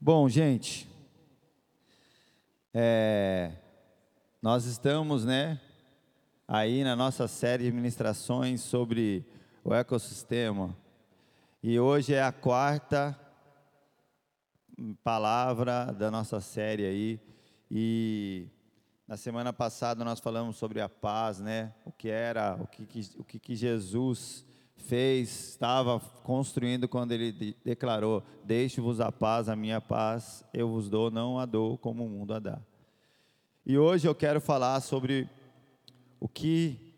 Bom, gente, é, nós estamos, né, aí na nossa série de ministrações sobre o ecossistema. E hoje é a quarta palavra da nossa série aí. E na semana passada nós falamos sobre a paz, né, o que era, o que, o que, que Jesus fez, estava construindo quando ele de declarou: Deixe-vos a paz, a minha paz eu vos dou, não a dou como o mundo a dá. E hoje eu quero falar sobre o que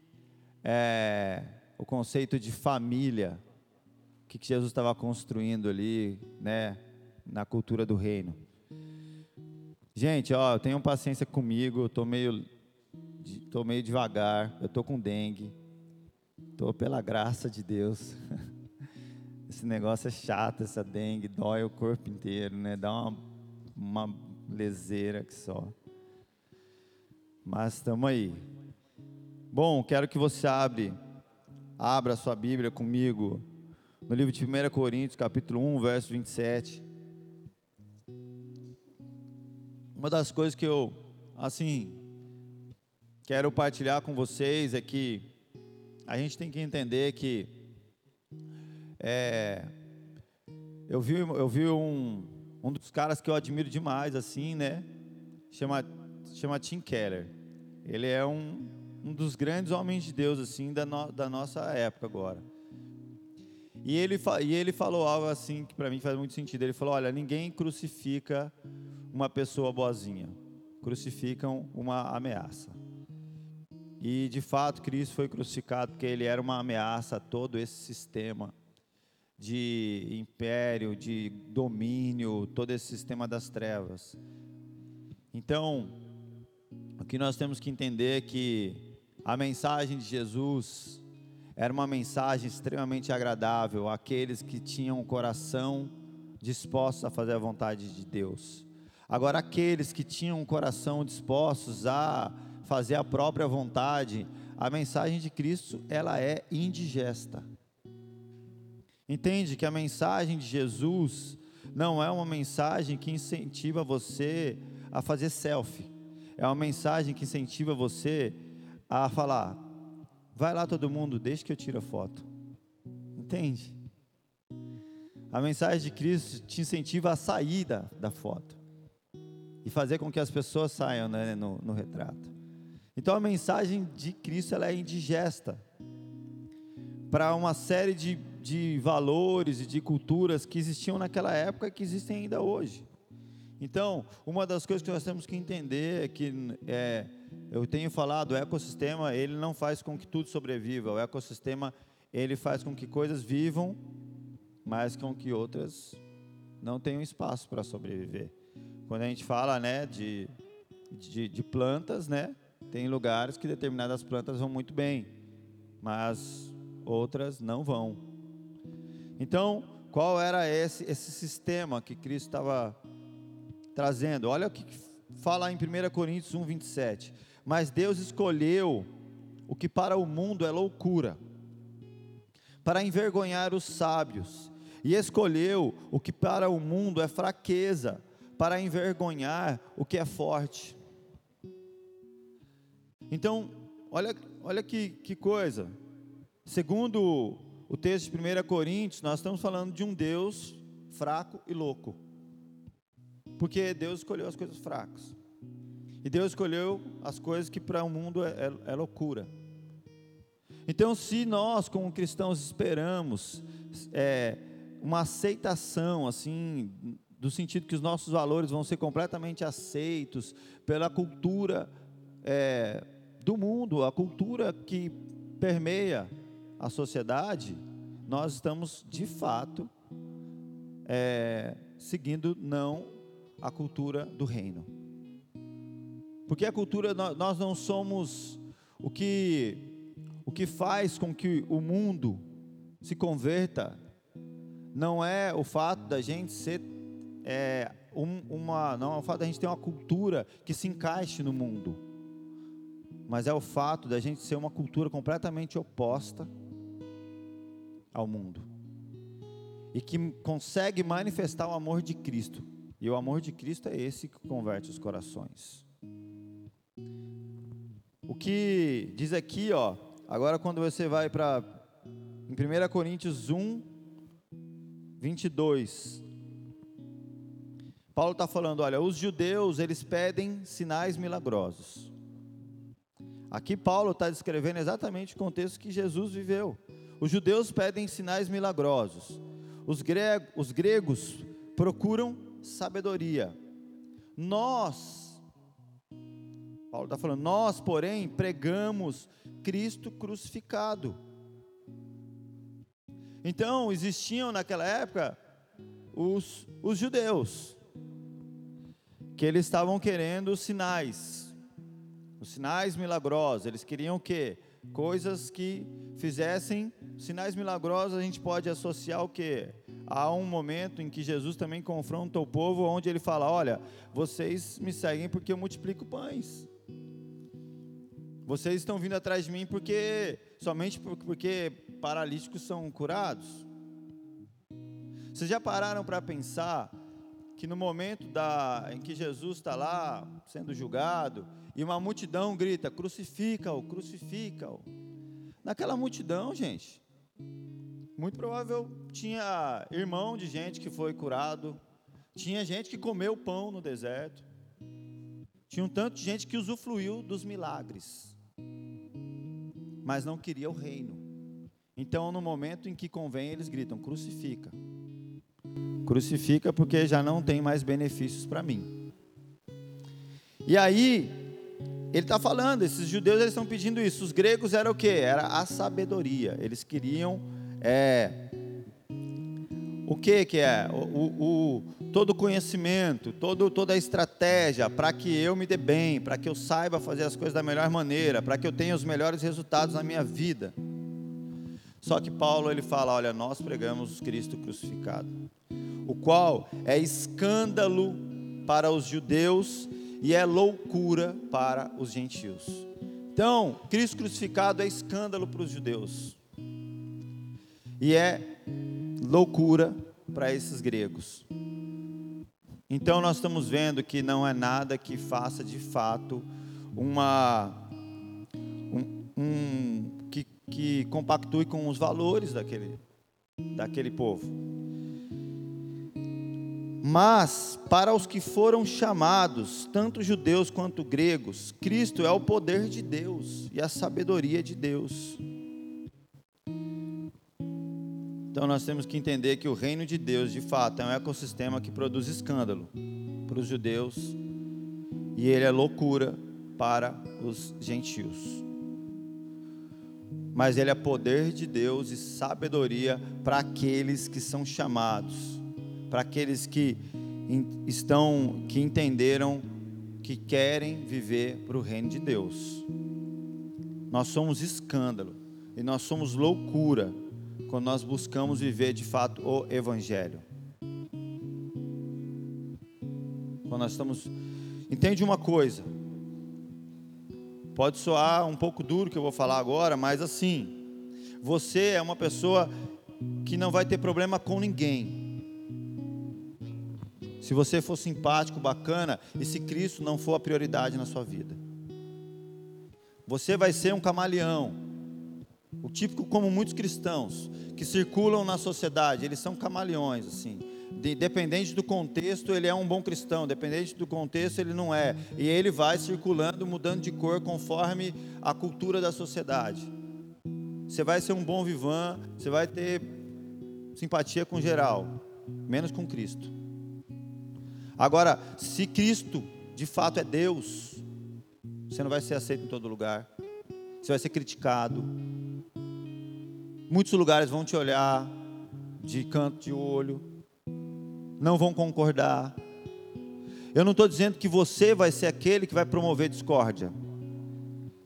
é o conceito de família, o que Jesus estava construindo ali, né, na cultura do reino. Gente, ó, tenham paciência comigo, eu tô meio, tô meio devagar, eu tô com dengue. Estou pela graça de Deus. Esse negócio é chato, essa dengue, dói o corpo inteiro, né? Dá uma, uma leseira que só. Mas estamos aí. Bom, quero que você abre, abra a sua Bíblia comigo no livro de 1 Coríntios, capítulo 1, verso 27. Uma das coisas que eu, assim, quero partilhar com vocês é que a gente tem que entender que é, eu vi, eu vi um, um dos caras que eu admiro demais, assim, né? Chama, chama Tim Keller. Ele é um, um dos grandes homens de Deus, assim, da, no, da nossa época agora. E ele, e ele falou algo assim que para mim faz muito sentido. Ele falou: Olha, ninguém crucifica uma pessoa boazinha, crucificam uma ameaça. E de fato, Cristo foi crucificado porque ele era uma ameaça a todo esse sistema de império, de domínio, todo esse sistema das trevas. Então, o que nós temos que entender é que a mensagem de Jesus era uma mensagem extremamente agradável àqueles que tinham o coração dispostos a fazer a vontade de Deus. Agora, aqueles que tinham o coração dispostos a fazer a própria vontade, a mensagem de Cristo, ela é indigesta. Entende que a mensagem de Jesus não é uma mensagem que incentiva você a fazer selfie. É uma mensagem que incentiva você a falar: vai lá todo mundo, deixa que eu tire a foto. Entende? A mensagem de Cristo te incentiva a sair da, da foto e fazer com que as pessoas saiam né, no, no retrato. Então a mensagem de Cristo ela é indigesta para uma série de, de valores e de culturas que existiam naquela época e que existem ainda hoje. Então, uma das coisas que nós temos que entender é que é, eu tenho falado, o ecossistema ele não faz com que tudo sobreviva. O ecossistema ele faz com que coisas vivam, mas com que outras não tenham espaço para sobreviver. Quando a gente fala, né, de, de, de plantas, né, tem lugares que determinadas plantas vão muito bem, mas outras não vão. Então, qual era esse, esse sistema que Cristo estava trazendo? Olha o que fala em 1 Coríntios 1, 27. Mas Deus escolheu o que para o mundo é loucura, para envergonhar os sábios, e escolheu o que para o mundo é fraqueza, para envergonhar o que é forte. Então, olha, olha que, que coisa. Segundo o texto de 1 Coríntios, nós estamos falando de um Deus fraco e louco. Porque Deus escolheu as coisas fracas. E Deus escolheu as coisas que para o mundo é, é, é loucura. Então, se nós, como cristãos, esperamos é, uma aceitação, assim, do sentido que os nossos valores vão ser completamente aceitos pela cultura é, do mundo, a cultura que permeia a sociedade, nós estamos de fato é, seguindo não a cultura do reino. Porque a cultura, nós não somos o que, o que faz com que o mundo se converta, não é o fato da gente ser é, um, uma, não é o fato da gente ter uma cultura que se encaixe no mundo mas é o fato da gente ser uma cultura completamente oposta ao mundo e que consegue manifestar o amor de Cristo E o amor de Cristo é esse que converte os corações. O que diz aqui, ó, agora quando você vai para em 1 Coríntios 1, 22, Paulo está falando, olha, os judeus, eles pedem sinais milagrosos. Aqui Paulo está descrevendo exatamente o contexto que Jesus viveu. Os judeus pedem sinais milagrosos. Os, gregos, os gregos procuram sabedoria. Nós, Paulo está falando, nós, porém, pregamos Cristo crucificado. Então, existiam naquela época os, os judeus, que eles estavam querendo sinais, os sinais milagrosos. Eles queriam o quê? Coisas que fizessem sinais milagrosos. A gente pode associar o quê? Há um momento em que Jesus também confronta o povo, onde ele fala: Olha, vocês me seguem porque eu multiplico pães. Vocês estão vindo atrás de mim porque somente porque paralíticos são curados. Vocês já pararam para pensar que no momento da, em que Jesus está lá sendo julgado e uma multidão grita: crucifica-o, crucifica-o. Naquela multidão, gente, muito provável tinha irmão de gente que foi curado, tinha gente que comeu pão no deserto, tinha um tanto de gente que usufruiu dos milagres, mas não queria o reino. Então, no momento em que convém, eles gritam: crucifica. Crucifica porque já não tem mais benefícios para mim. E aí, ele está falando, esses judeus eles estão pedindo isso. Os gregos era o que? Era a sabedoria. Eles queriam é, o que que é? O, o, o todo conhecimento, todo, toda a estratégia para que eu me dê bem, para que eu saiba fazer as coisas da melhor maneira, para que eu tenha os melhores resultados na minha vida. Só que Paulo ele fala, olha, nós pregamos Cristo crucificado o qual é escândalo para os judeus e é loucura para os gentios. Então, Cristo crucificado é escândalo para os judeus e é loucura para esses gregos. Então, nós estamos vendo que não é nada que faça de fato uma. Um, um, que, que compactue com os valores daquele, daquele povo. Mas para os que foram chamados, tanto judeus quanto gregos, Cristo é o poder de Deus e a sabedoria de Deus. Então nós temos que entender que o reino de Deus, de fato, é um ecossistema que produz escândalo para os judeus e ele é loucura para os gentios. Mas ele é poder de Deus e sabedoria para aqueles que são chamados para aqueles que estão, que entenderam que querem viver para o reino de Deus. Nós somos escândalo e nós somos loucura quando nós buscamos viver de fato o Evangelho. Quando nós estamos. Entende uma coisa? Pode soar um pouco duro que eu vou falar agora, mas assim, você é uma pessoa que não vai ter problema com ninguém se você for simpático, bacana, e se Cristo não for a prioridade na sua vida. Você vai ser um camaleão. O típico como muitos cristãos que circulam na sociedade, eles são camaleões assim. Dependente do contexto, ele é um bom cristão, dependente do contexto, ele não é. E ele vai circulando, mudando de cor conforme a cultura da sociedade. Você vai ser um bom vivan, você vai ter simpatia com geral, menos com Cristo. Agora, se Cristo de fato é Deus, você não vai ser aceito em todo lugar. Você vai ser criticado. Muitos lugares vão te olhar de canto de olho, não vão concordar. Eu não estou dizendo que você vai ser aquele que vai promover discórdia,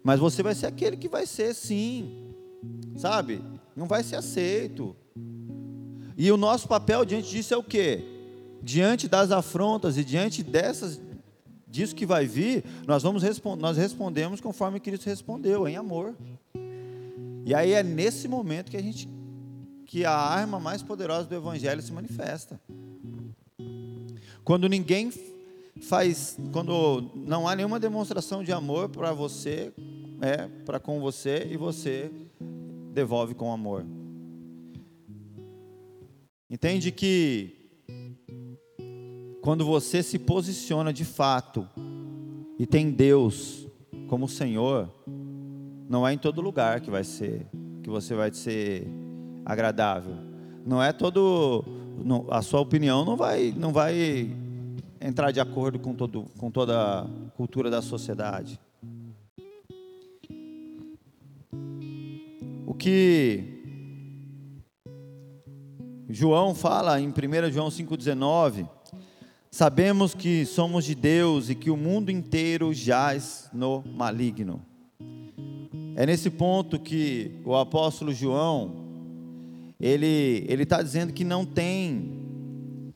mas você vai ser aquele que vai ser sim, sabe? Não vai ser aceito. E o nosso papel diante disso é o quê? Diante das afrontas e diante dessas disso que vai vir, nós vamos nós respondemos conforme Cristo respondeu, em amor. E aí é nesse momento que a gente que a arma mais poderosa do evangelho se manifesta. Quando ninguém faz, quando não há nenhuma demonstração de amor para você, é para com você e você devolve com amor. Entende que quando você se posiciona de fato e tem Deus como Senhor, não é em todo lugar que vai ser que você vai ser agradável. Não é todo não, a sua opinião não vai não vai entrar de acordo com todo com toda a cultura da sociedade. O que João fala em 1 João 5,19: Sabemos que somos de Deus e que o mundo inteiro jaz no maligno. É nesse ponto que o apóstolo João ele ele está dizendo que não tem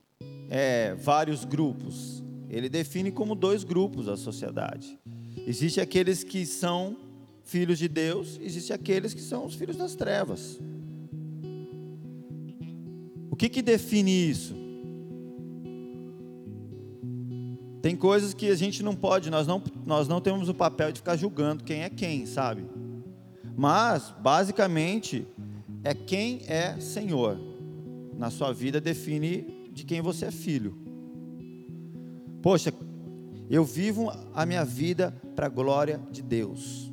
é, vários grupos. Ele define como dois grupos a sociedade. Existe aqueles que são filhos de Deus, existe aqueles que são os filhos das trevas. O que que define isso? Tem coisas que a gente não pode, nós não, nós não temos o papel de ficar julgando quem é quem, sabe? Mas, basicamente, é quem é Senhor. Na sua vida define de quem você é filho. Poxa, eu vivo a minha vida para a glória de Deus.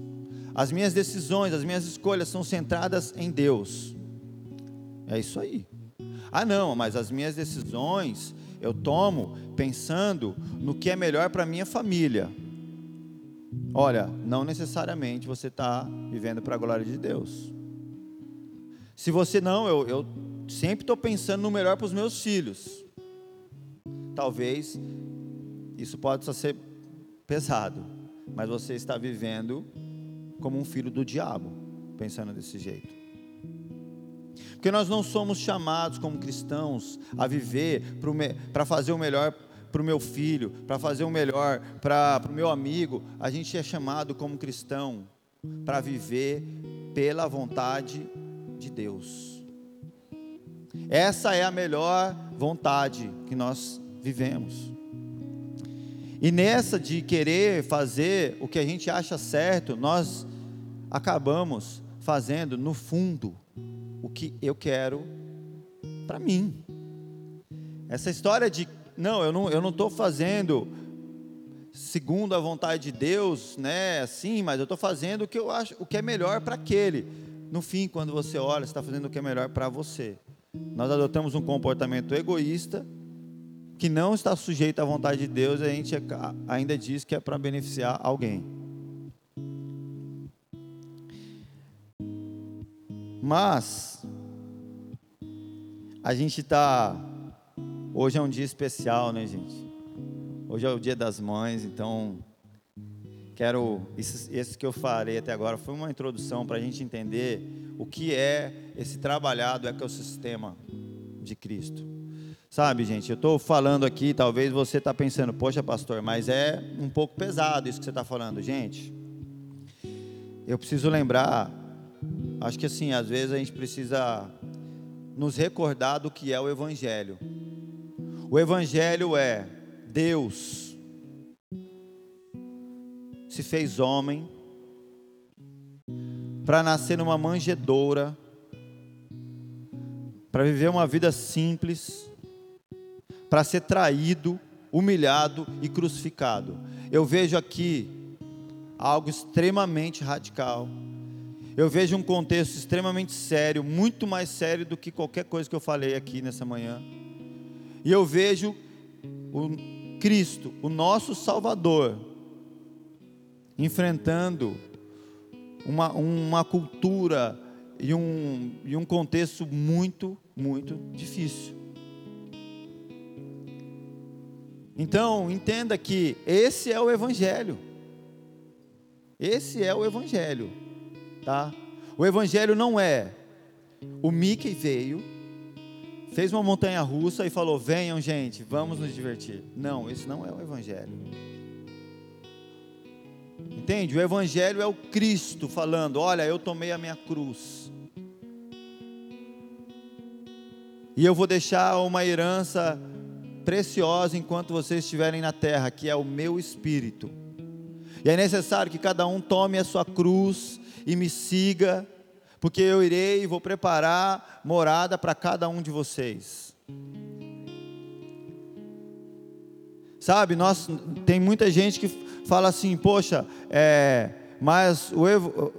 As minhas decisões, as minhas escolhas são centradas em Deus. É isso aí. Ah, não, mas as minhas decisões eu tomo pensando no que é melhor para minha família. Olha, não necessariamente você está vivendo para a glória de Deus. Se você não, eu, eu sempre estou pensando no melhor para os meus filhos. Talvez isso possa ser pesado, mas você está vivendo como um filho do diabo, pensando desse jeito. Porque nós não somos chamados como cristãos a viver para fazer o melhor para o meu filho, para fazer o melhor para o meu amigo. A gente é chamado como cristão para viver pela vontade de Deus. Essa é a melhor vontade que nós vivemos. E nessa de querer fazer o que a gente acha certo, nós acabamos fazendo, no fundo, o que eu quero para mim. Essa história de não, eu não, eu não estou fazendo segundo a vontade de Deus, né? Assim, mas eu estou fazendo o que eu acho, o que é melhor para aquele. No fim, quando você olha, você está fazendo o que é melhor para você. Nós adotamos um comportamento egoísta que não está sujeito à vontade de Deus, e a gente ainda diz que é para beneficiar alguém. Mas a gente está. Hoje é um dia especial, né, gente? Hoje é o dia das mães, então quero. Esse, esse que eu falei até agora foi uma introdução para a gente entender o que é esse trabalhado ecossistema de Cristo. Sabe, gente, eu estou falando aqui, talvez você está pensando, poxa, pastor, mas é um pouco pesado isso que você está falando. Gente, eu preciso lembrar, acho que assim, às vezes a gente precisa nos recordar do que é o Evangelho. O Evangelho é Deus se fez homem para nascer numa manjedoura, para viver uma vida simples, para ser traído, humilhado e crucificado. Eu vejo aqui algo extremamente radical. Eu vejo um contexto extremamente sério, muito mais sério do que qualquer coisa que eu falei aqui nessa manhã. E eu vejo o Cristo, o nosso Salvador, enfrentando uma, uma cultura e um, e um contexto muito, muito difícil. Então, entenda que esse é o Evangelho. Esse é o Evangelho, tá? O Evangelho não é o Mickey veio, fez uma montanha russa e falou: venham, gente, vamos nos divertir. Não, esse não é o Evangelho. Entende? O Evangelho é o Cristo falando: olha, eu tomei a minha cruz. E eu vou deixar uma herança preciosa enquanto vocês estiverem na terra, que é o meu espírito. E é necessário que cada um tome a sua cruz e me siga, porque eu irei e vou preparar morada para cada um de vocês. Sabe, nós tem muita gente que fala assim, poxa, é, mas, o,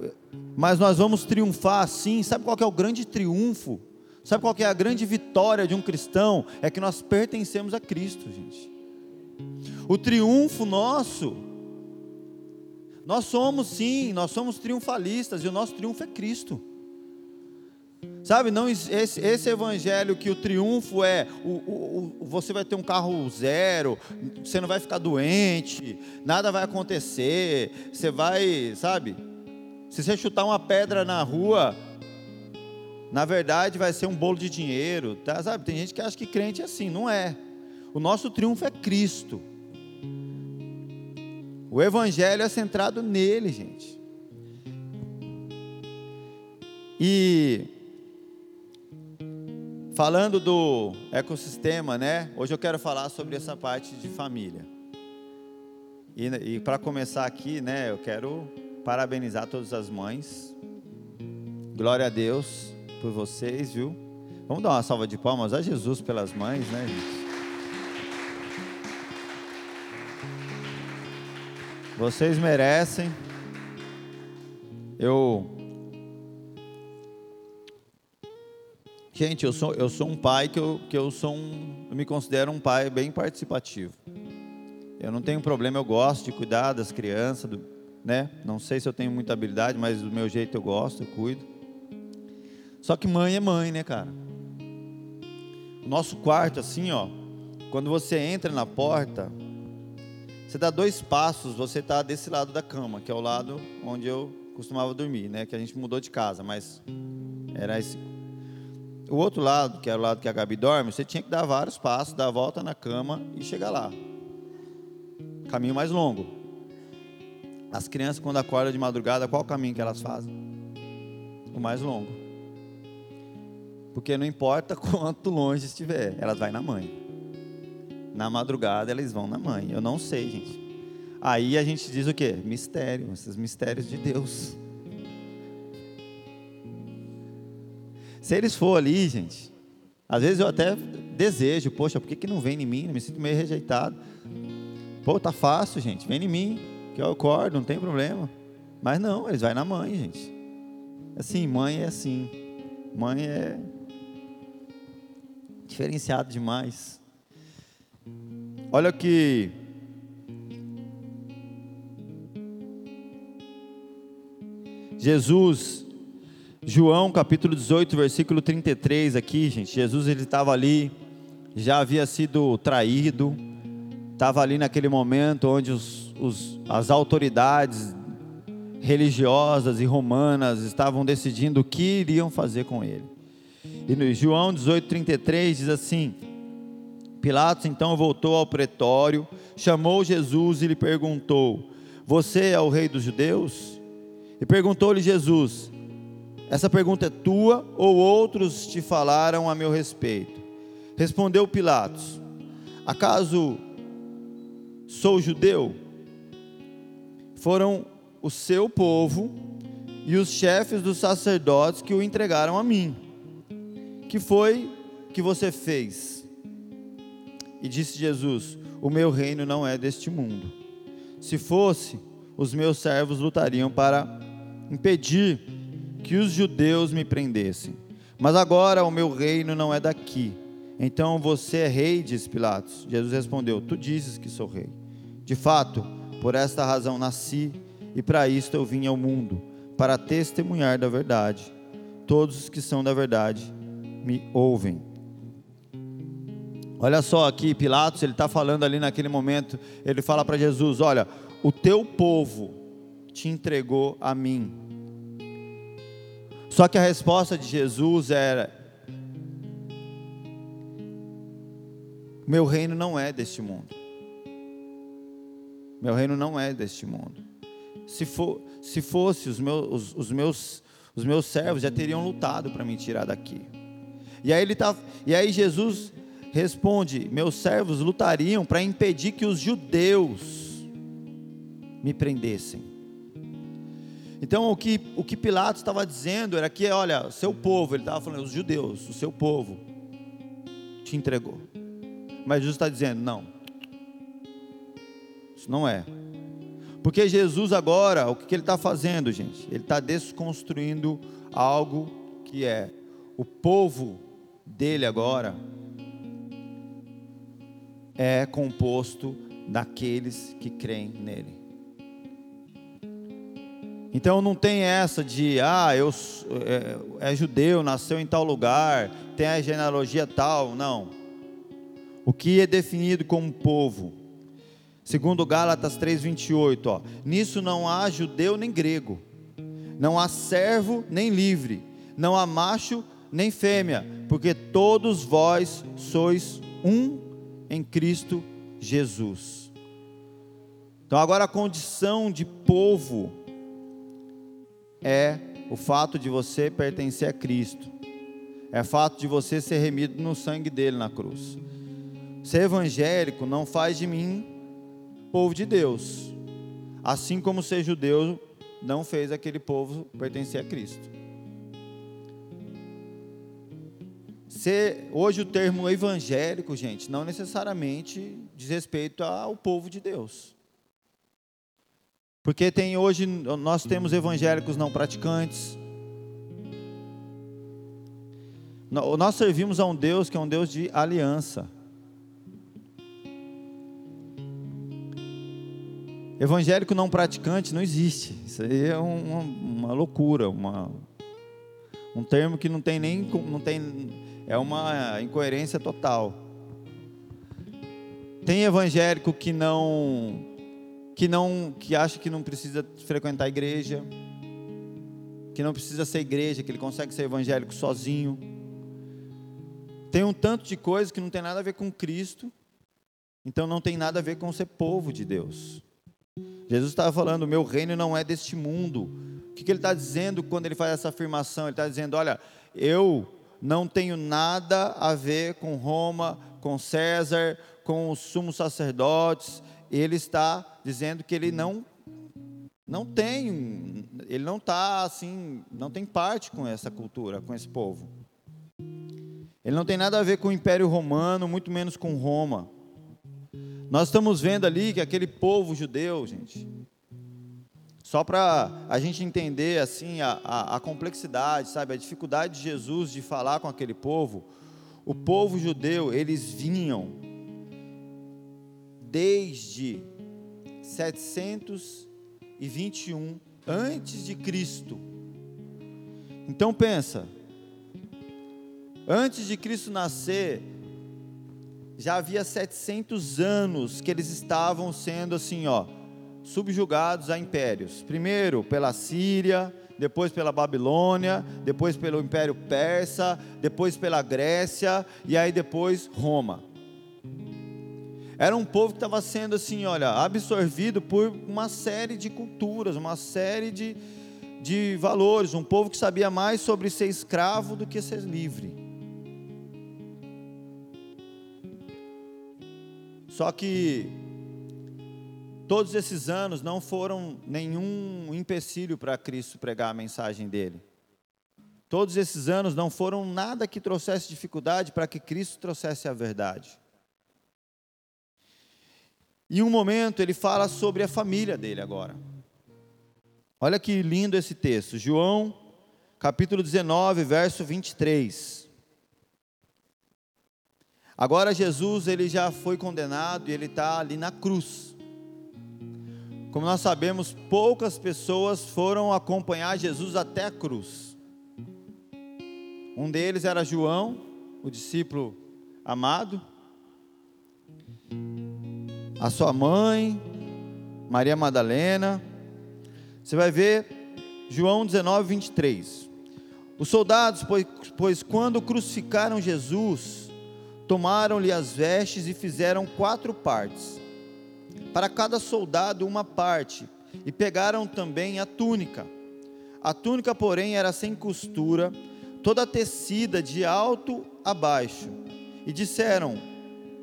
mas nós vamos triunfar sim. Sabe qual é o grande triunfo? Sabe qual é a grande vitória de um cristão? É que nós pertencemos a Cristo, gente. O triunfo nosso, nós somos sim, nós somos triunfalistas e o nosso triunfo é Cristo. Sabe, não esse, esse evangelho que o triunfo é o, o, o, você vai ter um carro zero, você não vai ficar doente, nada vai acontecer, você vai, sabe? Se você chutar uma pedra na rua, na verdade vai ser um bolo de dinheiro, tá? Sabe? Tem gente que acha que crente é assim, não é. O nosso triunfo é Cristo. O evangelho é centrado nele, gente. E Falando do ecossistema, né? Hoje eu quero falar sobre essa parte de família. E, e para começar aqui, né? Eu quero parabenizar todas as mães. Glória a Deus por vocês, viu? Vamos dar uma salva de palmas a Jesus pelas mães, né, gente? Vocês merecem. Eu Gente, eu sou, eu sou um pai que eu, que eu sou um, eu me considero um pai bem participativo. Eu não tenho problema, eu gosto de cuidar das crianças, do, né? Não sei se eu tenho muita habilidade, mas do meu jeito eu gosto, eu cuido. Só que mãe é mãe, né, cara? O nosso quarto, assim, ó, quando você entra na porta, você dá dois passos, você está desse lado da cama, que é o lado onde eu costumava dormir, né? Que a gente mudou de casa, mas era esse o outro lado, que é o lado que a Gabi dorme, você tinha que dar vários passos, dar a volta na cama e chegar lá. Caminho mais longo. As crianças, quando acordam de madrugada, qual o caminho que elas fazem? O mais longo. Porque não importa quanto longe estiver, elas vão na mãe. Na madrugada, elas vão na mãe. Eu não sei, gente. Aí a gente diz o quê? Mistério, esses mistérios de Deus. Se eles for ali, gente, às vezes eu até desejo, poxa, por que, que não vem em mim? Eu me sinto meio rejeitado. Pô, tá fácil, gente, vem em mim, que eu acordo, não tem problema. Mas não, eles vão na mãe, gente. Assim, mãe é assim. Mãe é diferenciado demais. Olha que Jesus João capítulo 18, versículo 33 aqui, gente. Jesus ele estava ali, já havia sido traído, estava ali naquele momento onde os, os, as autoridades religiosas e romanas estavam decidindo o que iriam fazer com ele. E no João 18, 33 diz assim: Pilatos então voltou ao pretório, chamou Jesus e lhe perguntou: Você é o rei dos judeus? E perguntou-lhe Jesus: essa pergunta é tua ou outros te falaram a meu respeito? Respondeu Pilatos: Acaso sou judeu? Foram o seu povo e os chefes dos sacerdotes que o entregaram a mim. Que foi que você fez? E disse Jesus: O meu reino não é deste mundo. Se fosse, os meus servos lutariam para impedir que os judeus me prendessem. Mas agora o meu reino não é daqui. Então você é rei, disse Pilatos. Jesus respondeu: Tu dizes que sou rei. De fato, por esta razão nasci e para isto eu vim ao mundo, para testemunhar da verdade. Todos os que são da verdade me ouvem. Olha só aqui, Pilatos, ele está falando ali naquele momento, ele fala para Jesus: Olha, o teu povo te entregou a mim só que a resposta de Jesus era: Meu reino não é deste mundo. Meu reino não é deste mundo. Se, for, se fosse, os meus, os, os, meus, os meus servos já teriam lutado para me tirar daqui. E aí, ele tá, e aí Jesus responde: Meus servos lutariam para impedir que os judeus me prendessem. Então, o que, o que Pilatos estava dizendo era que, olha, seu povo, ele estava falando, os judeus, o seu povo te entregou. Mas Jesus está dizendo: não, isso não é. Porque Jesus agora, o que ele está fazendo, gente? Ele está desconstruindo algo que é o povo dele agora é composto daqueles que creem nele. Então não tem essa de, ah, eu é, é, judeu, nasceu em tal lugar, tem a genealogia tal, não. O que é definido como povo Segundo Gálatas 3:28, ó, nisso não há judeu nem grego, não há servo nem livre, não há macho nem fêmea, porque todos vós sois um em Cristo Jesus. Então agora a condição de povo é o fato de você pertencer a Cristo. É o fato de você ser remido no sangue dele na cruz. Ser evangélico não faz de mim povo de Deus. Assim como ser judeu não fez aquele povo pertencer a Cristo. Ser, hoje o termo evangélico, gente, não necessariamente diz respeito ao povo de Deus. Porque tem hoje, nós temos evangélicos não praticantes. Nós servimos a um Deus que é um Deus de aliança. Evangélico não praticante não existe. Isso aí é uma, uma loucura, uma, um termo que não tem nem não tem é uma incoerência total. Tem evangélico que não que não que acha que não precisa frequentar a igreja, que não precisa ser igreja, que ele consegue ser evangélico sozinho. Tem um tanto de coisa que não tem nada a ver com Cristo, então não tem nada a ver com ser povo de Deus. Jesus estava falando: meu reino não é deste mundo. O que, que ele está dizendo quando ele faz essa afirmação? Ele está dizendo: olha, eu não tenho nada a ver com Roma, com César, com os sumos sacerdotes. Ele está dizendo que ele não não tem, ele não está assim, não tem parte com essa cultura, com esse povo. Ele não tem nada a ver com o Império Romano, muito menos com Roma. Nós estamos vendo ali que aquele povo judeu, gente, só para a gente entender assim a, a, a, complexidade, sabe, a dificuldade de Jesus de falar com aquele povo, o povo judeu, eles vinham desde 721 antes de Cristo. Então pensa, antes de Cristo nascer, já havia 700 anos que eles estavam sendo assim, ó, subjugados a impérios. Primeiro pela Síria, depois pela Babilônia, depois pelo Império Persa, depois pela Grécia e aí depois Roma. Era um povo que estava sendo assim, olha, absorvido por uma série de culturas, uma série de, de valores, um povo que sabia mais sobre ser escravo do que ser livre. Só que todos esses anos não foram nenhum empecilho para Cristo pregar a mensagem dele. Todos esses anos não foram nada que trouxesse dificuldade para que Cristo trouxesse a verdade. Em um momento ele fala sobre a família dele agora. Olha que lindo esse texto, João, capítulo 19, verso 23. Agora Jesus ele já foi condenado e ele está ali na cruz. Como nós sabemos, poucas pessoas foram acompanhar Jesus até a cruz. Um deles era João, o discípulo amado, a sua mãe, Maria Madalena. Você vai ver João 19, 23. Os soldados, pois, pois quando crucificaram Jesus, Tomaram-lhe as vestes e fizeram quatro partes. Para cada soldado, uma parte. E pegaram também a túnica. A túnica, porém, era sem costura, toda tecida de alto a baixo, E disseram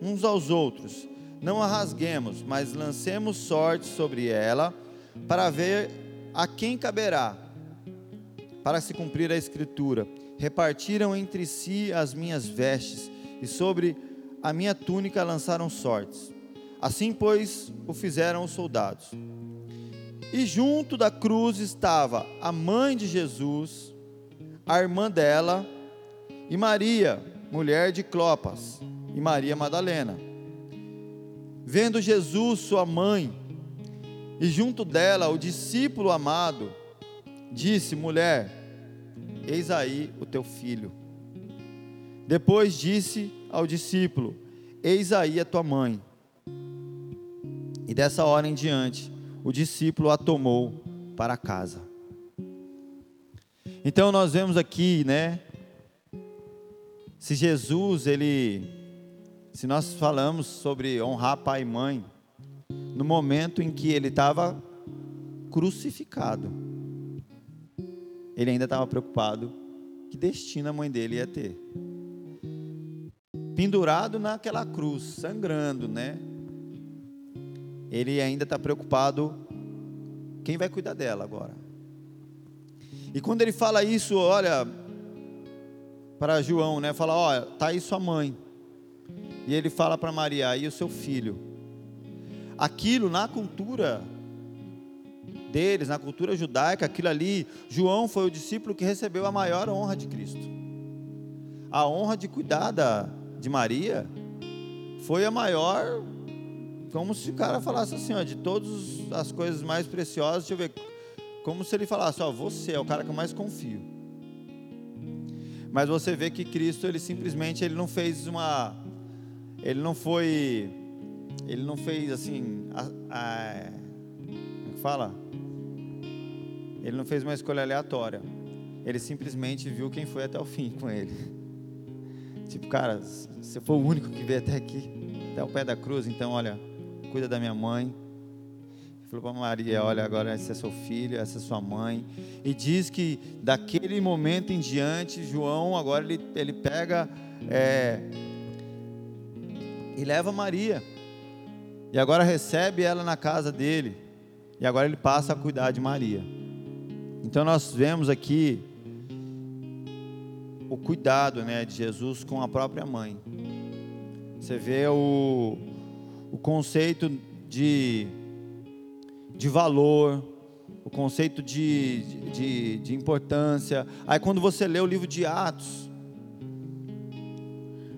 uns aos outros: Não a rasguemos, mas lancemos sorte sobre ela, para ver a quem caberá, para se cumprir a escritura. Repartiram entre si as minhas vestes, e sobre a minha túnica lançaram sortes. Assim, pois, o fizeram os soldados. E junto da cruz estava a mãe de Jesus, a irmã dela, e Maria, mulher de Clopas, e Maria Madalena. Vendo Jesus, sua mãe, e junto dela o discípulo amado, disse: Mulher, eis aí o teu filho. Depois disse ao discípulo: Eis aí a tua mãe. E dessa hora em diante, o discípulo a tomou para casa. Então nós vemos aqui, né? Se Jesus, ele, se nós falamos sobre honrar pai e mãe, no momento em que ele estava crucificado, ele ainda estava preocupado que destino a mãe dele ia ter. Pendurado naquela cruz, sangrando, né? Ele ainda está preocupado quem vai cuidar dela agora. E quando ele fala isso, olha para João, né? Fala, olha, tá aí sua mãe. E ele fala para Maria, aí o seu filho. Aquilo na cultura deles, na cultura judaica, aquilo ali, João foi o discípulo que recebeu a maior honra de Cristo. A honra de cuidar da, de Maria foi a maior como se o cara falasse assim, ó, de todas as coisas mais preciosas, deixa eu ver, como se ele falasse, ó, você é o cara que eu mais confio. Mas você vê que Cristo, ele simplesmente, ele não fez uma, ele não foi, ele não fez assim, a, a, como fala? Ele não fez uma escolha aleatória. Ele simplesmente viu quem foi até o fim com ele. Tipo, cara, você foi o único que veio até aqui, até o pé da cruz, então olha, cuida da minha mãe. Falou para Maria: Olha, agora esse é seu filho, essa é sua mãe. E diz que daquele momento em diante, João agora ele, ele pega é, e leva Maria. E agora recebe ela na casa dele. E agora ele passa a cuidar de Maria. Então nós vemos aqui o cuidado né, de Jesus com a própria mãe. Você vê o, o conceito de, de valor, o conceito de, de, de importância. Aí quando você lê o livro de Atos,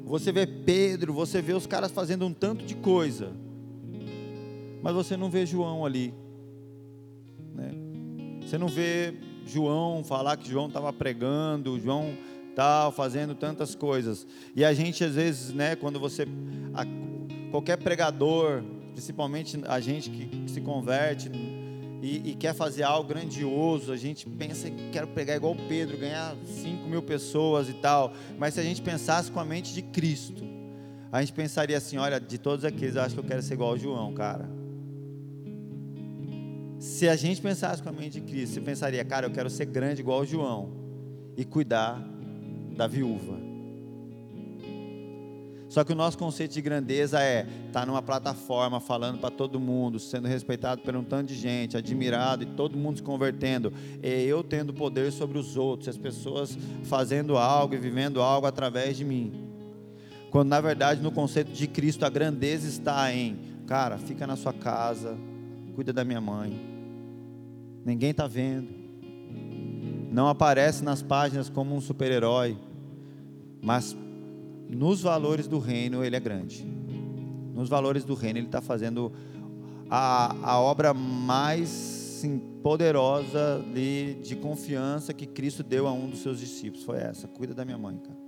você vê Pedro, você vê os caras fazendo um tanto de coisa, mas você não vê João ali. Né? Você não vê João falar que João estava pregando, João tal, fazendo tantas coisas. E a gente às vezes, né, quando você qualquer pregador, principalmente a gente que se converte e, e, quer fazer algo grandioso, a gente pensa que quer pregar igual Pedro, ganhar 5 mil pessoas e tal. Mas se a gente pensasse com a mente de Cristo, a gente pensaria assim: olha, de todos aqueles, eu acho que eu quero ser igual ao João, cara. Se a gente pensasse com a mente de Cristo, você pensaria, cara, eu quero ser grande igual ao João e cuidar da viúva só que o nosso conceito de grandeza é estar tá numa plataforma falando para todo mundo, sendo respeitado por um tanto de gente, admirado e todo mundo se convertendo. É eu tendo poder sobre os outros, as pessoas fazendo algo e vivendo algo através de mim. Quando na verdade no conceito de Cristo a grandeza está em, cara, fica na sua casa, cuida da minha mãe. Ninguém está vendo. Não aparece nas páginas como um super-herói, mas nos valores do reino ele é grande. Nos valores do reino ele está fazendo a, a obra mais sim, poderosa de, de confiança que Cristo deu a um dos seus discípulos. Foi essa: cuida da minha mãe, cara.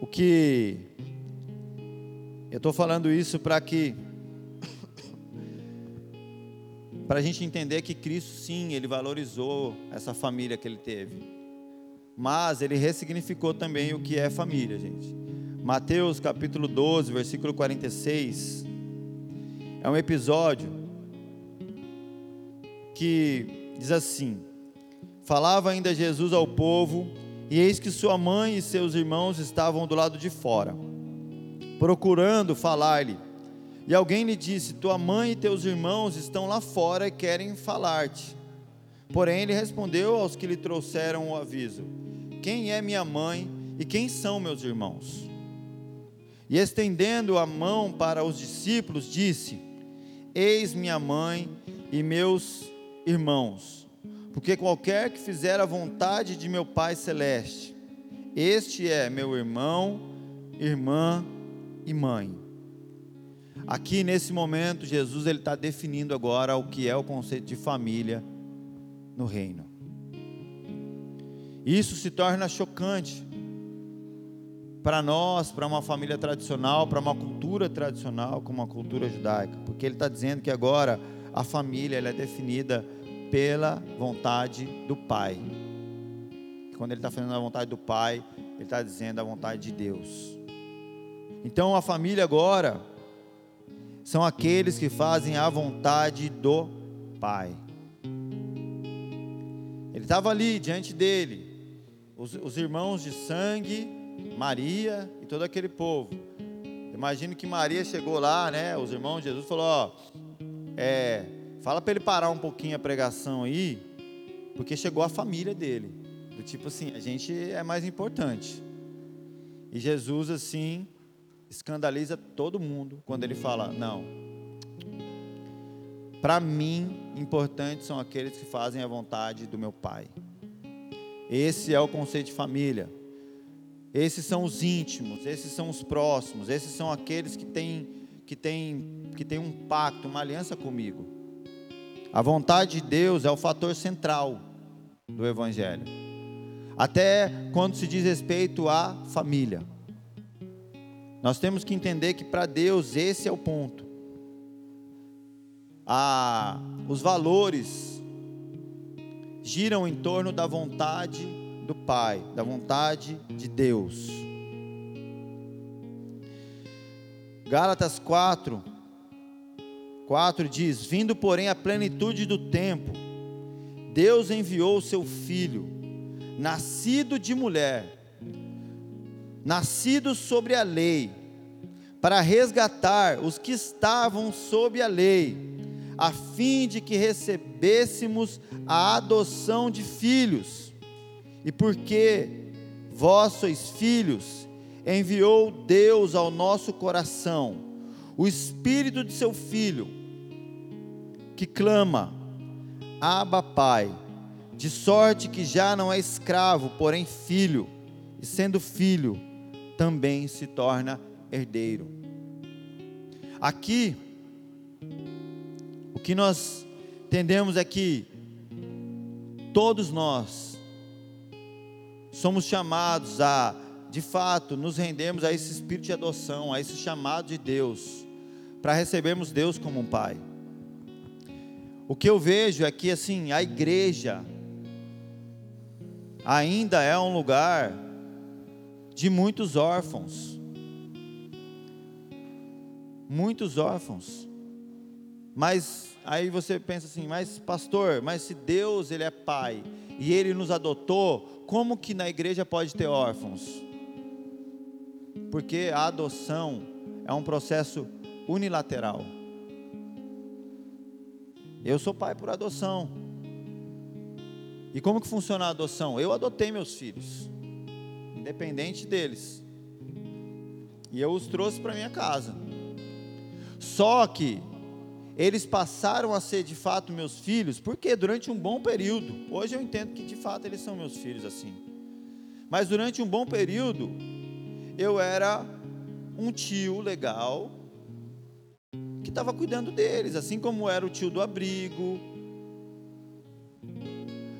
O que eu estou falando isso para que para a gente entender que Cristo, sim, ele valorizou essa família que ele teve, mas ele ressignificou também o que é família, gente. Mateus capítulo 12, versículo 46, é um episódio que diz assim: Falava ainda Jesus ao povo, e eis que sua mãe e seus irmãos estavam do lado de fora, procurando falar-lhe. E alguém lhe disse: Tua mãe e teus irmãos estão lá fora e querem falar-te. Porém, ele respondeu aos que lhe trouxeram o aviso: Quem é minha mãe e quem são meus irmãos? E estendendo a mão para os discípulos, disse: Eis minha mãe e meus irmãos, porque qualquer que fizer a vontade de meu Pai celeste, este é meu irmão, irmã e mãe. Aqui nesse momento, Jesus ele está definindo agora o que é o conceito de família no reino. Isso se torna chocante para nós, para uma família tradicional, para uma cultura tradicional, como a cultura judaica, porque ele está dizendo que agora a família ela é definida pela vontade do Pai. Quando ele está fazendo a vontade do Pai, ele está dizendo a vontade de Deus. Então a família agora são aqueles que fazem a vontade do Pai. Ele estava ali diante dele, os, os, irmãos de sangue, Maria e todo aquele povo. Imagino que Maria chegou lá, né? Os irmãos de Jesus falou: ó, é, fala para ele parar um pouquinho a pregação aí, porque chegou a família dele. Do tipo assim, a gente é mais importante. E Jesus assim escandaliza todo mundo quando ele fala: não. Para mim, importantes são aqueles que fazem a vontade do meu Pai. Esse é o conceito de família. Esses são os íntimos, esses são os próximos, esses são aqueles que têm que têm que têm um pacto, uma aliança comigo. A vontade de Deus é o fator central do evangelho. Até quando se diz respeito à família. Nós temos que entender que para Deus esse é o ponto. Ah, os valores giram em torno da vontade do Pai, da vontade de Deus. Gálatas 4, 4 diz: Vindo, porém, a plenitude do tempo, Deus enviou o seu filho, nascido de mulher, nascido sobre a lei, para resgatar os que estavam sob a lei, a fim de que recebêssemos a adoção de filhos. E porque vós sois filhos, enviou Deus ao nosso coração o espírito de seu filho, que clama: Abba, Pai, de sorte que já não é escravo, porém filho, e sendo filho, também se torna herdeiro. Aqui, o que nós entendemos é que todos nós somos chamados a, de fato, nos rendermos a esse espírito de adoção, a esse chamado de Deus, para recebermos Deus como um Pai. O que eu vejo é que, assim, a igreja ainda é um lugar de muitos órfãos. Muitos órfãos. Mas aí você pensa assim, mas pastor, mas se Deus ele é pai e ele nos adotou, como que na igreja pode ter órfãos? Porque a adoção é um processo unilateral. Eu sou pai por adoção. E como que funciona a adoção? Eu adotei meus filhos independente deles. E eu os trouxe para minha casa. Só que eles passaram a ser de fato meus filhos, porque durante um bom período, hoje eu entendo que de fato eles são meus filhos assim. Mas durante um bom período, eu era um tio legal que estava cuidando deles, assim como era o tio do abrigo.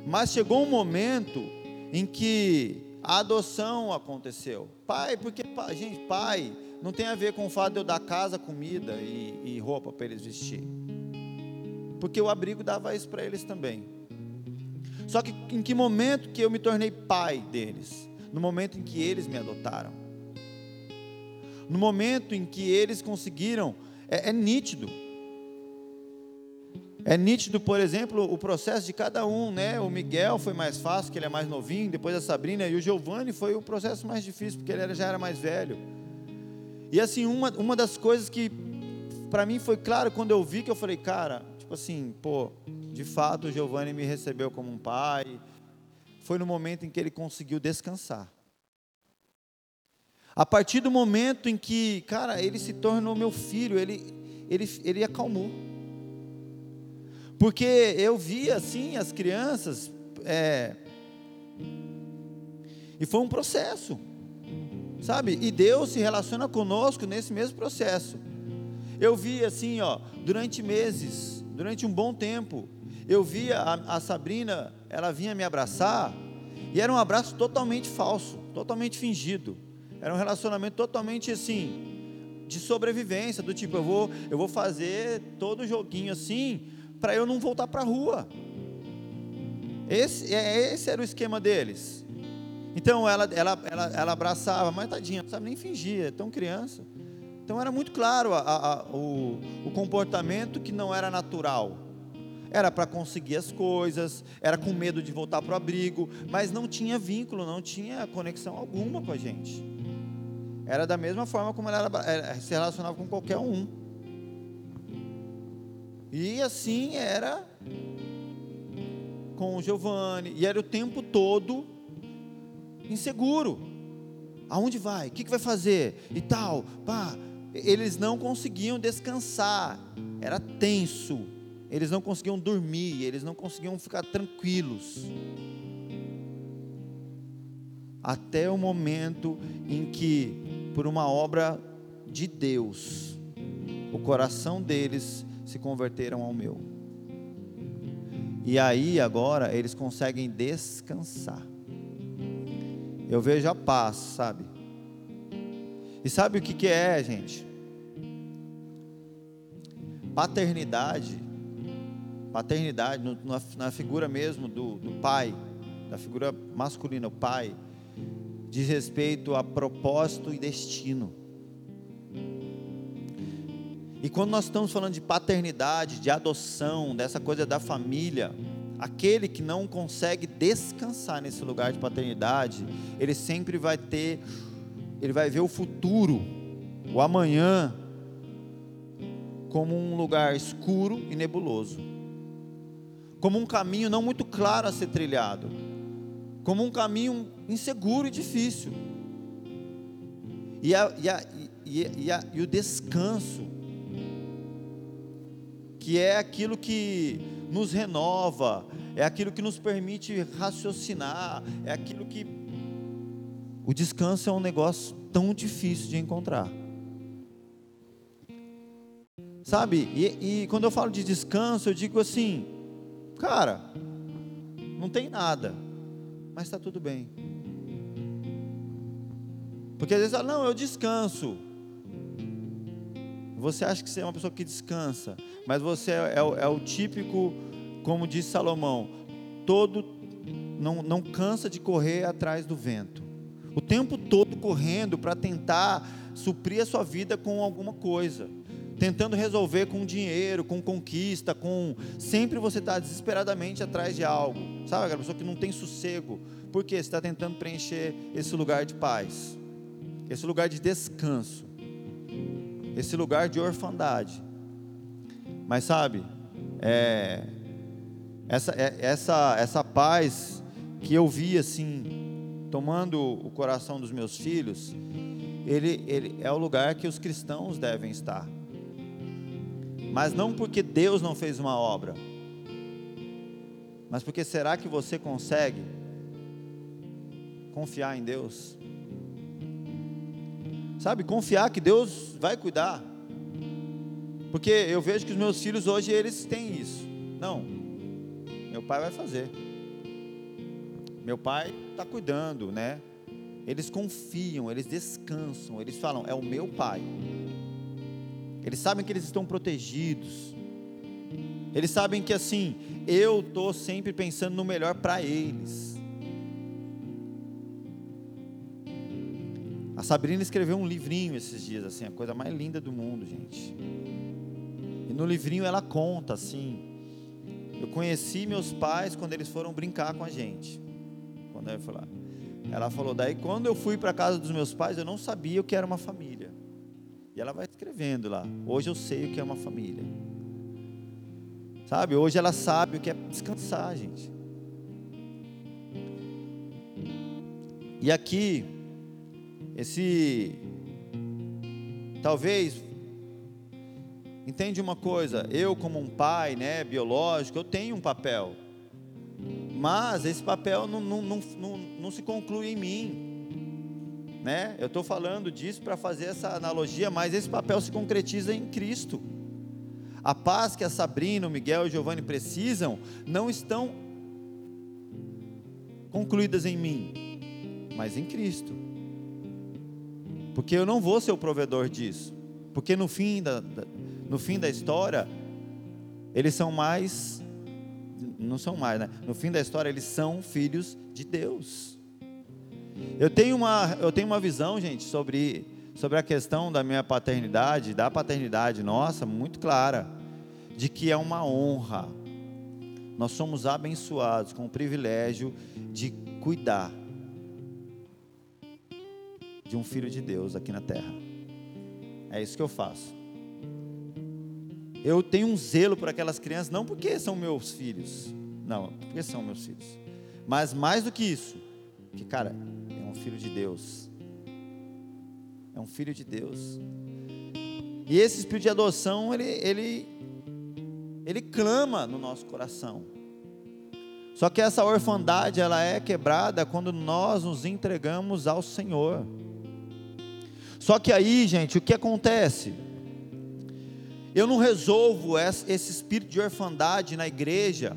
Mas chegou um momento em que a adoção aconteceu. Pai, porque, gente, pai não tem a ver com o fato de eu dar casa, comida e, e roupa para eles vestir. Porque o abrigo dava isso para eles também. Só que em que momento que eu me tornei pai deles? No momento em que eles me adotaram. No momento em que eles conseguiram, é, é nítido. É nítido, por exemplo, o processo de cada um, né? O Miguel foi mais fácil, que ele é mais novinho, depois a Sabrina e o Giovanni foi o processo mais difícil, porque ele já era mais velho. E assim, uma, uma das coisas que para mim foi claro quando eu vi que eu falei, cara, tipo assim, pô, de fato o Giovanni me recebeu como um pai. Foi no momento em que ele conseguiu descansar. A partir do momento em que, cara, ele se tornou meu filho, ele, ele, ele acalmou. Porque eu via assim as crianças, é, e foi um processo, sabe? E Deus se relaciona conosco nesse mesmo processo. Eu vi assim, ó, durante meses, durante um bom tempo, eu via a, a Sabrina, ela vinha me abraçar, e era um abraço totalmente falso, totalmente fingido. Era um relacionamento totalmente assim, de sobrevivência, do tipo, eu vou, eu vou fazer todo o joguinho assim, para eu não voltar para a rua. Esse, é, esse era o esquema deles. Então ela, ela, ela, ela abraçava, mas tadinha, não sabe nem fingir, é tão criança. Então era muito claro a, a, o, o comportamento que não era natural. Era para conseguir as coisas, era com medo de voltar para o abrigo, mas não tinha vínculo, não tinha conexão alguma com a gente. Era da mesma forma como ela era, se relacionava com qualquer um. E assim era com o Giovanni, e era o tempo todo inseguro. Aonde vai? O que, que vai fazer? E tal. Pá, eles não conseguiam descansar, era tenso, eles não conseguiam dormir, eles não conseguiam ficar tranquilos. Até o momento em que, por uma obra de Deus, o coração deles se converteram ao meu. E aí agora eles conseguem descansar. Eu vejo a paz, sabe? E sabe o que, que é, gente? Paternidade, paternidade, no, na, na, figura mesmo do, do pai, da figura masculina, o pai, diz respeito a propósito e destino. E quando nós estamos falando de paternidade, de adoção, dessa coisa da família, aquele que não consegue descansar nesse lugar de paternidade, ele sempre vai ter ele vai ver o futuro, o amanhã, como um lugar escuro e nebuloso, como um caminho não muito claro a ser trilhado, como um caminho inseguro e difícil. E, a, e, a, e, a, e o descanso, que é aquilo que nos renova, é aquilo que nos permite raciocinar, é aquilo que o descanso é um negócio tão difícil de encontrar. Sabe? E, e quando eu falo de descanso, eu digo assim, cara, não tem nada, mas está tudo bem. Porque às vezes, ah, não, eu descanso. Você acha que você é uma pessoa que descansa, mas você é, é, é o típico, como disse Salomão, todo não, não cansa de correr atrás do vento. O tempo todo correndo para tentar suprir a sua vida com alguma coisa, tentando resolver com dinheiro, com conquista, com sempre você está desesperadamente atrás de algo, sabe? Aquela pessoa que não tem sossego, porque você está tentando preencher esse lugar de paz, esse lugar de descanso, esse lugar de orfandade. Mas sabe, é, essa, é, essa, essa paz que eu vi assim tomando o coração dos meus filhos, ele, ele é o lugar que os cristãos devem estar. Mas não porque Deus não fez uma obra, mas porque será que você consegue confiar em Deus? Sabe, confiar que Deus vai cuidar. Porque eu vejo que os meus filhos hoje eles têm isso. Não, meu pai vai fazer. Meu pai está cuidando, né? Eles confiam, eles descansam, eles falam, é o meu pai. Eles sabem que eles estão protegidos. Eles sabem que assim, eu estou sempre pensando no melhor para eles. A Sabrina escreveu um livrinho esses dias, assim, a coisa mais linda do mundo, gente. E no livrinho ela conta, assim, Eu conheci meus pais quando eles foram brincar com a gente. Quando eu falar. Ela falou, daí quando eu fui para casa dos meus pais, eu não sabia o que era uma família. E ela vai escrevendo lá. Hoje eu sei o que é uma família. Sabe? Hoje ela sabe o que é descansar, gente. E aqui, esse. Talvez. Entende uma coisa? Eu, como um pai né, biológico, eu tenho um papel. Mas esse papel não, não, não, não, não se conclui em mim. Né? Eu estou falando disso para fazer essa analogia, mas esse papel se concretiza em Cristo. A paz que a Sabrina, o Miguel e o Giovanni precisam não estão concluídas em mim, mas em Cristo. Porque eu não vou ser o provedor disso. Porque no fim da, da no fim da história, eles são mais, não são mais, né? No fim da história, eles são filhos de Deus. Eu tenho uma, eu tenho uma visão, gente, sobre, sobre a questão da minha paternidade, da paternidade nossa, muito clara, de que é uma honra. Nós somos abençoados com o privilégio de cuidar de um filho de Deus aqui na terra. É isso que eu faço. Eu tenho um zelo por aquelas crianças, não porque são meus filhos, não, porque são meus filhos, mas mais do que isso, que cara, é um filho de Deus, é um filho de Deus, e esse espírito de adoção, ele, ele, ele clama no nosso coração, só que essa orfandade, ela é quebrada quando nós nos entregamos ao Senhor, só que aí, gente, o que acontece? Eu não resolvo esse espírito de orfandade na igreja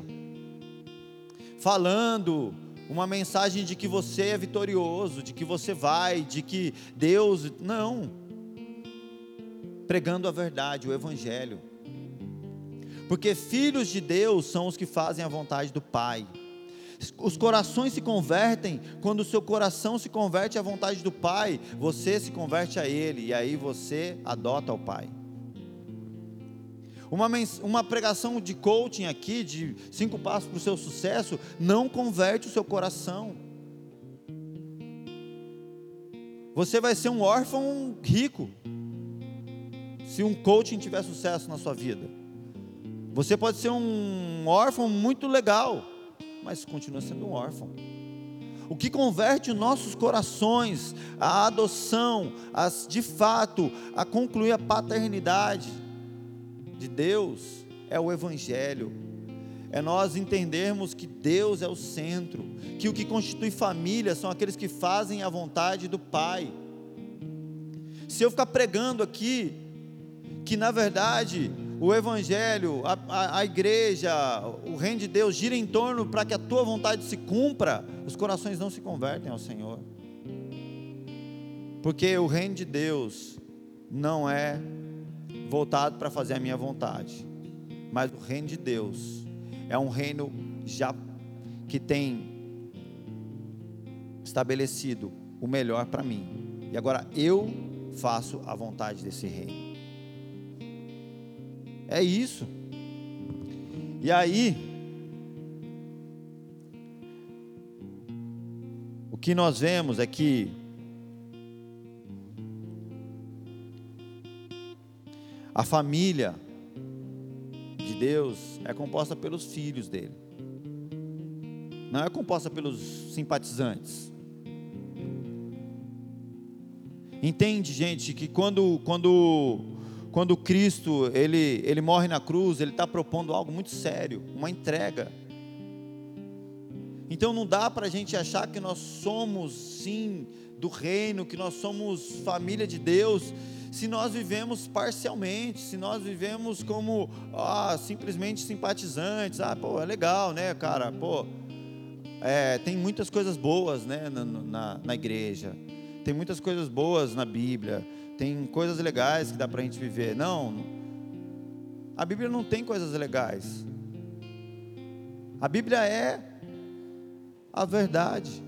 falando uma mensagem de que você é vitorioso, de que você vai, de que Deus. Não. Pregando a verdade, o Evangelho. Porque filhos de Deus são os que fazem a vontade do Pai. Os corações se convertem quando o seu coração se converte à vontade do Pai, você se converte a Ele, e aí você adota o Pai. Uma, uma pregação de coaching aqui, de cinco passos para o seu sucesso, não converte o seu coração. Você vai ser um órfão rico, se um coaching tiver sucesso na sua vida. Você pode ser um órfão muito legal, mas continua sendo um órfão. O que converte os nossos corações à adoção, a, de fato, a concluir a paternidade de Deus, é o Evangelho. É nós entendermos que Deus é o centro, que o que constitui família são aqueles que fazem a vontade do Pai. Se eu ficar pregando aqui, que na verdade o Evangelho, a, a, a, igreja, o reino de Deus gira em torno para que a tua vontade se cumpra, os corações não se convertem ao Senhor. Porque o reino de Deus não é voltado para fazer a minha vontade, mas o reino de Deus é um reino já que tem estabelecido o melhor para mim. E agora eu faço a vontade desse reino. É isso. E aí, o que nós vemos é que a família de Deus é composta pelos filhos dele. Não é composta pelos simpatizantes. Entende, gente, que quando, quando quando Cristo ele, ele morre na cruz, ele está propondo algo muito sério, uma entrega. Então não dá para a gente achar que nós somos sim do reino, que nós somos família de Deus, se nós vivemos parcialmente, se nós vivemos como ah, simplesmente simpatizantes. Ah, pô, é legal, né, cara? Pô, é, tem muitas coisas boas, né, na, na, na igreja. Tem muitas coisas boas na Bíblia tem coisas legais que dá para a gente viver. Não, a Bíblia não tem coisas legais. A Bíblia é a verdade.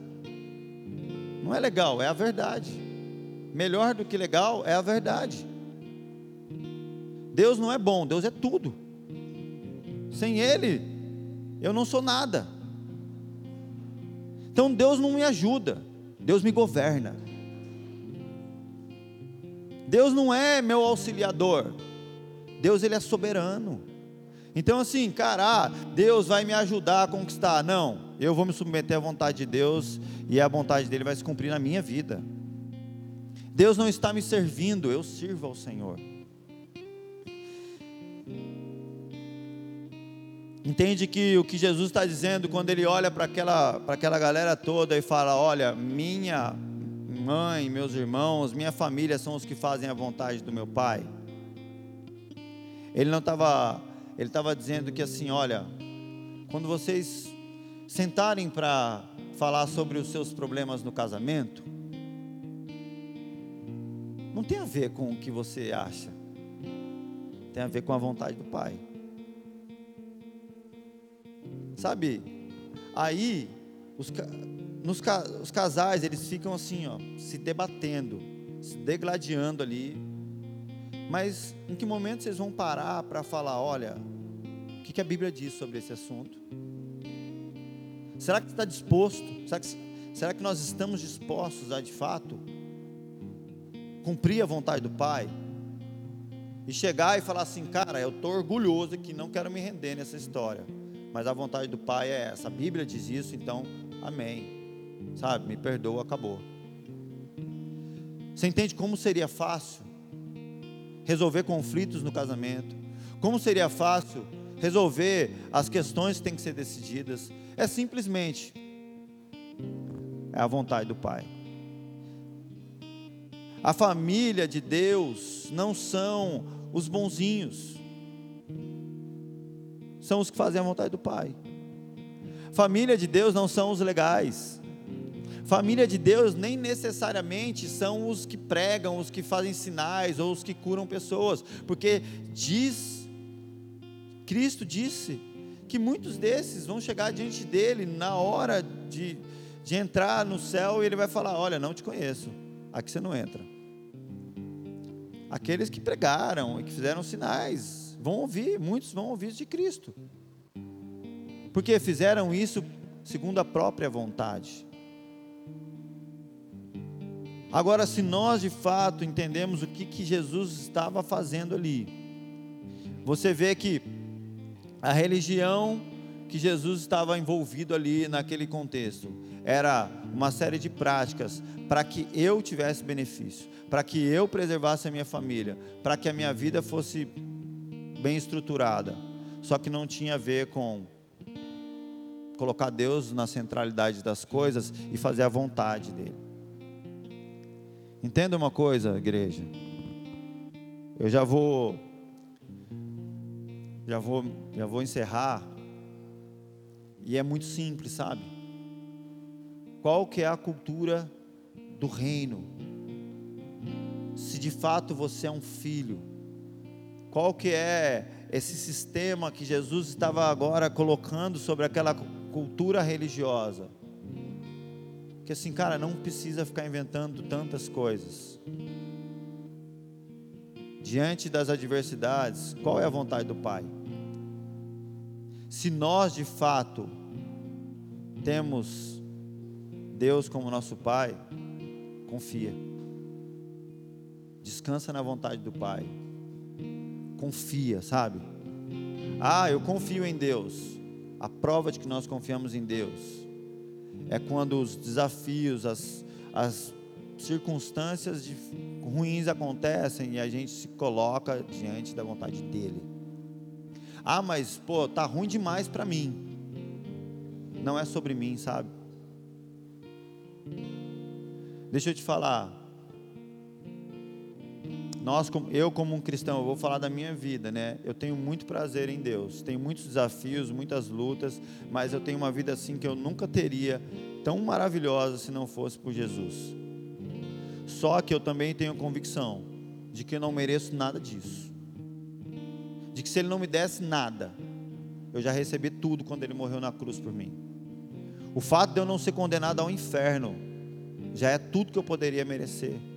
Não é legal, é a verdade. Melhor do que legal é a verdade. Deus não é bom, Deus é tudo. Sem Ele, Eu não sou nada. Então Deus não me ajuda, Deus me governa. Deus não é meu auxiliador. Deus ele é soberano. Então assim, cara, ah, Deus vai me ajudar a conquistar. Não, eu vou me submeter à vontade de Deus e a vontade dele vai se cumprir na minha vida. Deus não está me servindo, eu sirvo ao Senhor. Entende que o que Jesus está dizendo quando ele olha para aquela, aquela galera toda e fala: Olha, minha mãe, meus irmãos, minha família são os que fazem a vontade do meu Pai. Ele não estava, ele estava dizendo que assim: Olha, quando vocês sentarem para falar sobre os seus problemas no casamento, não tem a ver com o que você acha, tem a ver com a vontade do Pai. Sabe? Aí, os, nos, os casais, eles ficam assim, ó, se debatendo, se degladiando ali. Mas em que momento vocês vão parar para falar, olha, o que, que a Bíblia diz sobre esse assunto? Será que está disposto? Será que, será que nós estamos dispostos a, de fato, cumprir a vontade do Pai? E chegar e falar assim, cara, eu estou orgulhoso que não quero me render nessa história mas a vontade do Pai é essa. A Bíblia diz isso, então, amém. Sabe, me perdoa, acabou. Você entende como seria fácil resolver conflitos no casamento? Como seria fácil resolver as questões que têm que ser decididas? É simplesmente é a vontade do Pai. A família de Deus não são os bonzinhos são os que fazem a vontade do Pai. Família de Deus não são os legais. Família de Deus nem necessariamente são os que pregam, os que fazem sinais ou os que curam pessoas, porque diz, Cristo disse que muitos desses vão chegar diante dele na hora de, de entrar no céu e ele vai falar: Olha, não te conheço, aqui você não entra. Aqueles que pregaram e que fizeram sinais, Vão ouvir, muitos vão ouvir de Cristo. Porque fizeram isso segundo a própria vontade. Agora, se nós de fato entendemos o que, que Jesus estava fazendo ali, você vê que a religião que Jesus estava envolvido ali naquele contexto era uma série de práticas para que eu tivesse benefício, para que eu preservasse a minha família, para que a minha vida fosse bem estruturada, só que não tinha a ver com colocar Deus na centralidade das coisas e fazer a vontade dele. Entenda uma coisa, igreja. Eu já vou já vou já vou encerrar. E é muito simples, sabe? Qual que é a cultura do reino? Se de fato você é um filho, qual que é esse sistema que Jesus estava agora colocando sobre aquela cultura religiosa? Que assim, cara, não precisa ficar inventando tantas coisas. Diante das adversidades, qual é a vontade do Pai? Se nós de fato temos Deus como nosso Pai, confia. Descansa na vontade do Pai confia, sabe? Ah, eu confio em Deus. A prova de que nós confiamos em Deus é quando os desafios, as, as circunstâncias de, ruins acontecem e a gente se coloca diante da vontade dele. Ah, mas pô, tá ruim demais para mim. Não é sobre mim, sabe? Deixa eu te falar, nós, eu como um cristão, eu vou falar da minha vida, né? Eu tenho muito prazer em Deus, tenho muitos desafios, muitas lutas, mas eu tenho uma vida assim que eu nunca teria tão maravilhosa se não fosse por Jesus. Só que eu também tenho convicção de que eu não mereço nada disso. De que se ele não me desse nada, eu já recebi tudo quando ele morreu na cruz por mim. O fato de eu não ser condenado ao inferno já é tudo que eu poderia merecer.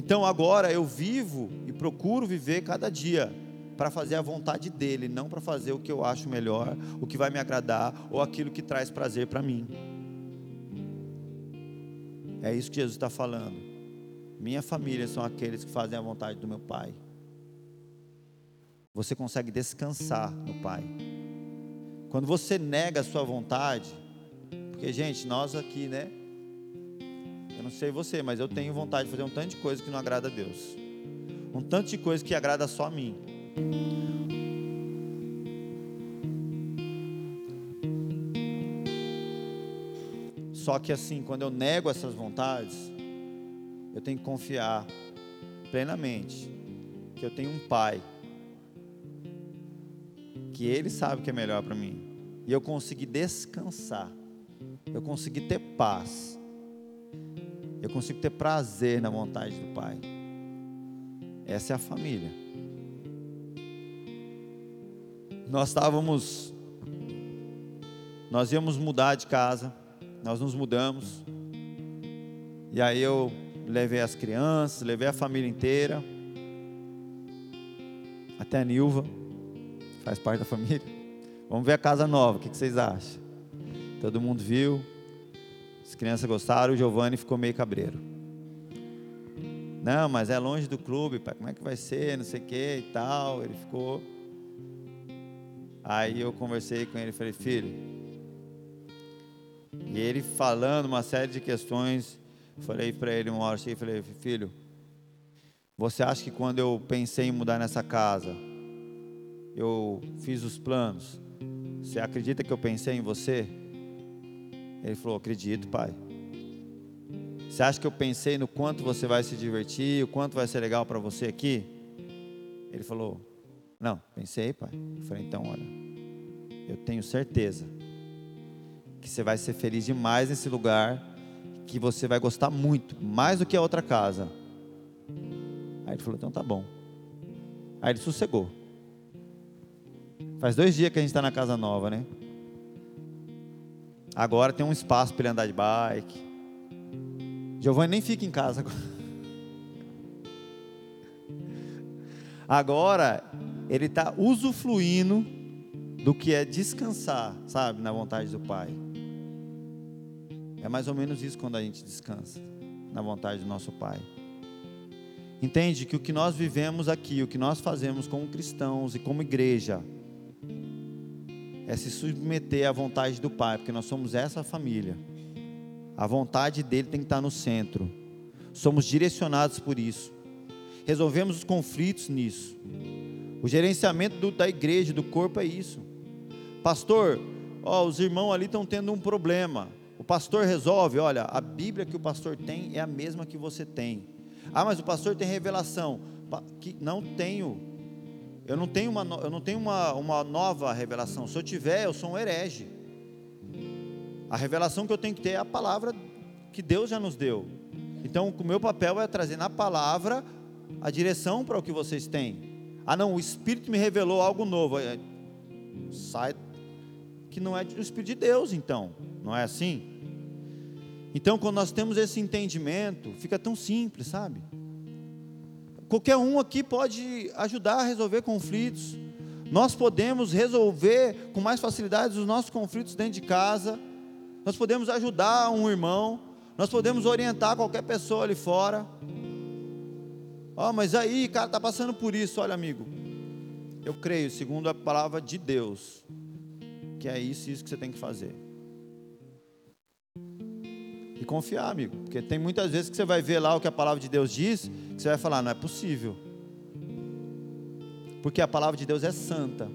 Então agora eu vivo e procuro viver cada dia para fazer a vontade dele, não para fazer o que eu acho melhor, o que vai me agradar ou aquilo que traz prazer para mim. É isso que Jesus está falando. Minha família são aqueles que fazem a vontade do meu Pai. Você consegue descansar no Pai. Quando você nega a sua vontade, porque, gente, nós aqui, né? Eu não sei você, mas eu tenho vontade de fazer um tanto de coisa que não agrada a Deus. Um tanto de coisa que agrada só a mim. Só que assim, quando eu nego essas vontades, eu tenho que confiar plenamente que eu tenho um pai que ele sabe o que é melhor para mim. E eu consegui descansar. Eu consegui ter paz. Eu consigo ter prazer na vontade do Pai. Essa é a família. Nós estávamos nós íamos mudar de casa nós nos mudamos. E aí eu levei as crianças, levei a família inteira. Até a Nilva, faz parte da família. Vamos ver a casa nova, o que vocês acham? Todo mundo viu. As crianças gostaram, o Giovanni ficou meio cabreiro. Não, mas é longe do clube, pai. Como é que vai ser? Não sei o que e tal. Ele ficou. Aí eu conversei com ele e falei, filho, e ele falando uma série de questões, falei para ele uma hora, cheguei e falei, filho, você acha que quando eu pensei em mudar nessa casa, eu fiz os planos, você acredita que eu pensei em você? Ele falou, acredito, pai. Você acha que eu pensei no quanto você vai se divertir, o quanto vai ser legal para você aqui? Ele falou, não, pensei, pai. Eu falei, então, olha, eu tenho certeza que você vai ser feliz demais nesse lugar, que você vai gostar muito, mais do que a outra casa. Aí ele falou: então tá bom. Aí ele sossegou. Faz dois dias que a gente está na casa nova, né? Agora tem um espaço para ele andar de bike. Giovanni nem fica em casa Agora ele está usufruindo do que é descansar, sabe, na vontade do Pai. É mais ou menos isso quando a gente descansa na vontade do nosso Pai. Entende que o que nós vivemos aqui, o que nós fazemos como cristãos e como igreja, é se submeter à vontade do Pai, porque nós somos essa família. A vontade dele tem que estar no centro. Somos direcionados por isso. Resolvemos os conflitos nisso. O gerenciamento do, da igreja, do corpo é isso. Pastor, ó, os irmãos ali estão tendo um problema. O pastor resolve, olha, a Bíblia que o pastor tem é a mesma que você tem. Ah, mas o pastor tem revelação. Que não tenho. Eu não tenho uma, eu não tenho uma, uma nova revelação. Se eu tiver, eu sou um herege. A revelação que eu tenho que ter é a palavra que Deus já nos deu. Então, o meu papel é trazer na palavra a direção para o que vocês têm. Ah, não, o Espírito me revelou algo novo. É, sai que não é o Espírito de Deus, então. Não é assim? Então, quando nós temos esse entendimento, fica tão simples, sabe? Qualquer um aqui pode ajudar a resolver conflitos. Nós podemos resolver com mais facilidade os nossos conflitos dentro de casa. Nós podemos ajudar um irmão. Nós podemos orientar qualquer pessoa ali fora. Ó, oh, mas aí, cara, está passando por isso. Olha, amigo, eu creio, segundo a palavra de Deus, que é isso e isso que você tem que fazer. E confiar, amigo. Porque tem muitas vezes que você vai ver lá o que a palavra de Deus diz, que você vai falar, não é possível. Porque a palavra de Deus é santa.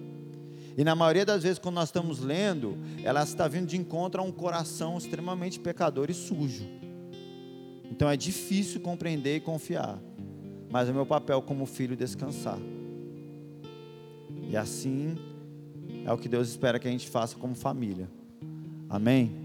E na maioria das vezes, quando nós estamos lendo, ela está vindo de encontro a um coração extremamente pecador e sujo. Então é difícil compreender e confiar. Mas é meu papel como filho descansar. E assim é o que Deus espera que a gente faça como família. Amém?